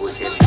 We're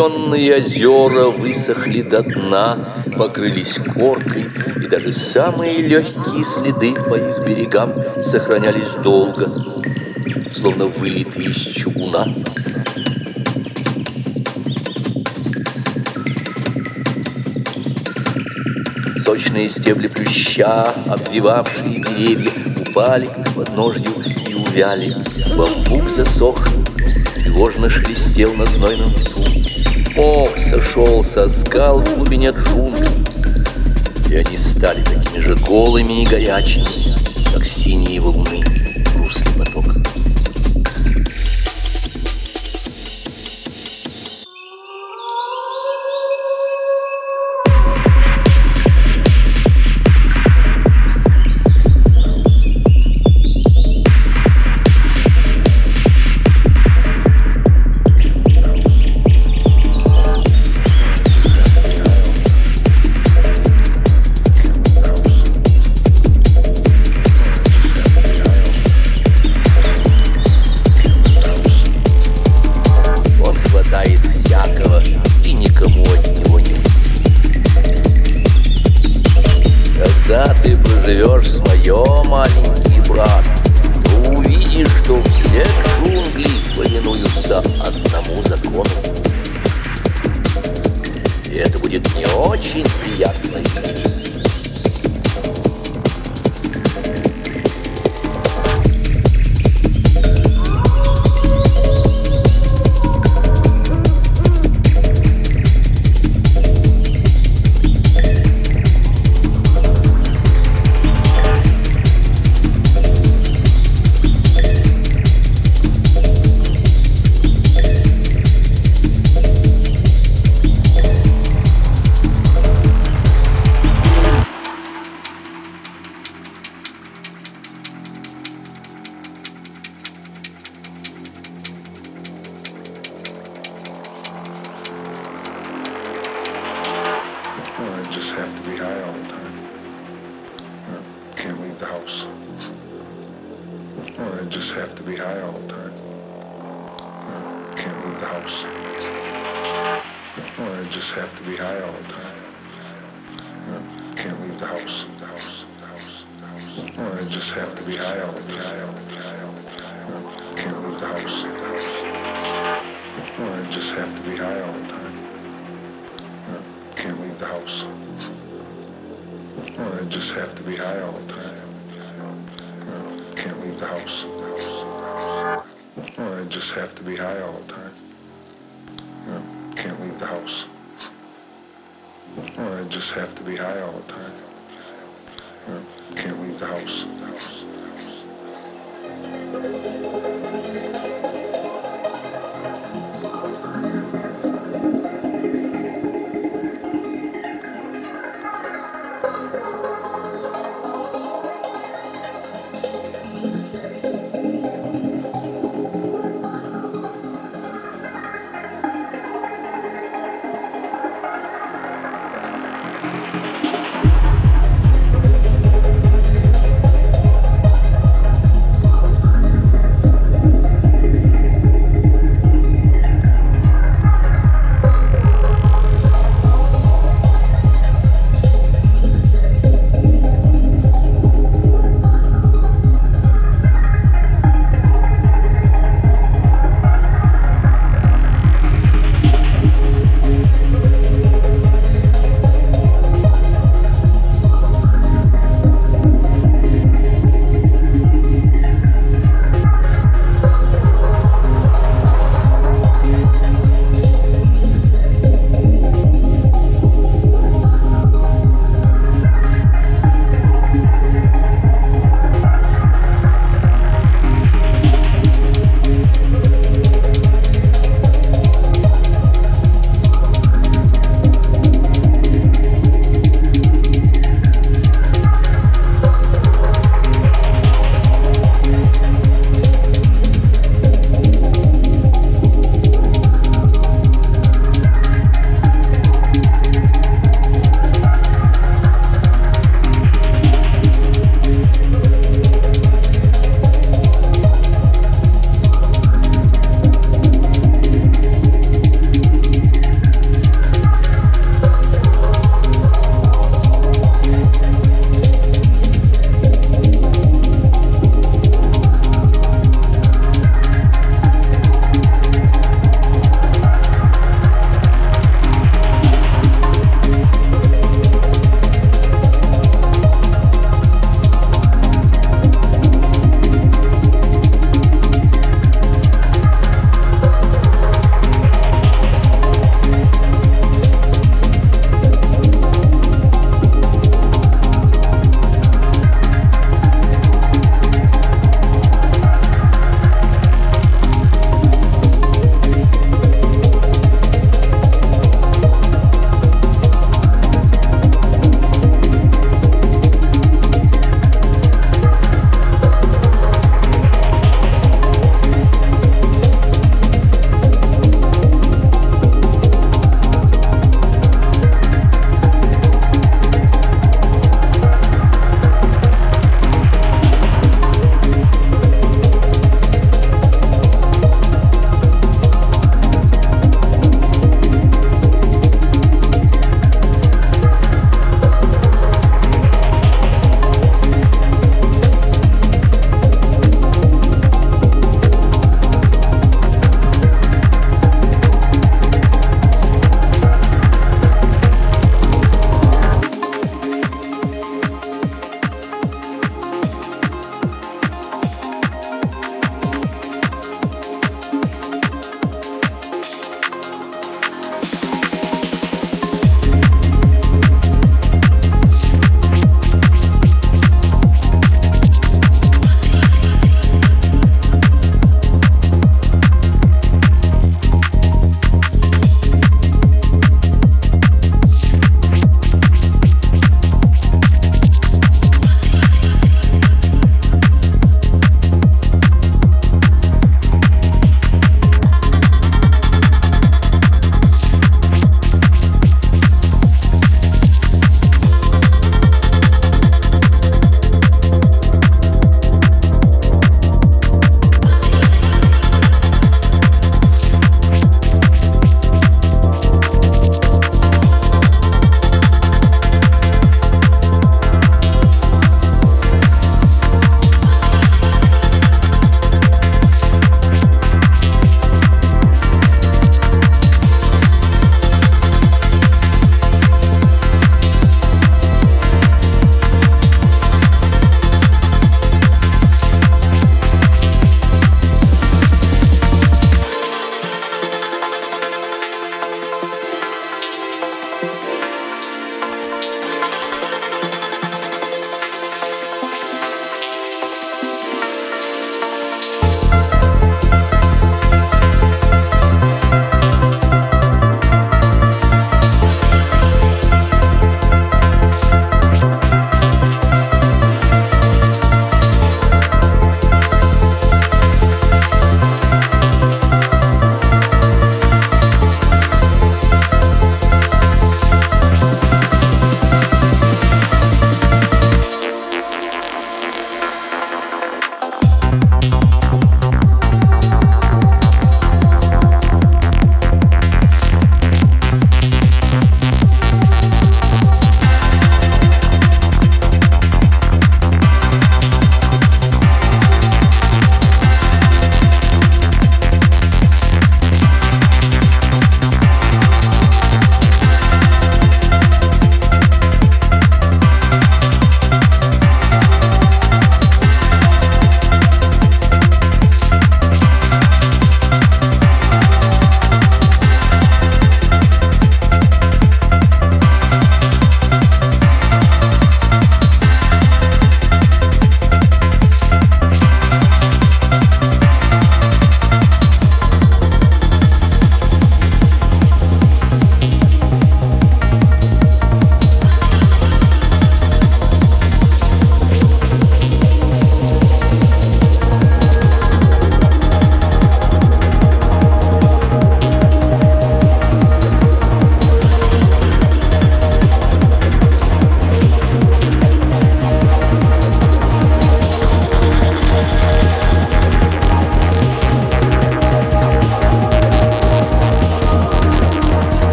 Зеленые озера высохли до дна, покрылись коркой, и даже самые легкие следы по их берегам сохранялись долго, словно вылитые из чугуна. Сочные стебли плюща, обвивавшие деревья, упали к подножью и увяли. Бамбук засох, тревожно шелестел на знойном ветру. Бог сошел со скал в глубине джунглей, и они стали такими же голыми и горячими, как синие волны.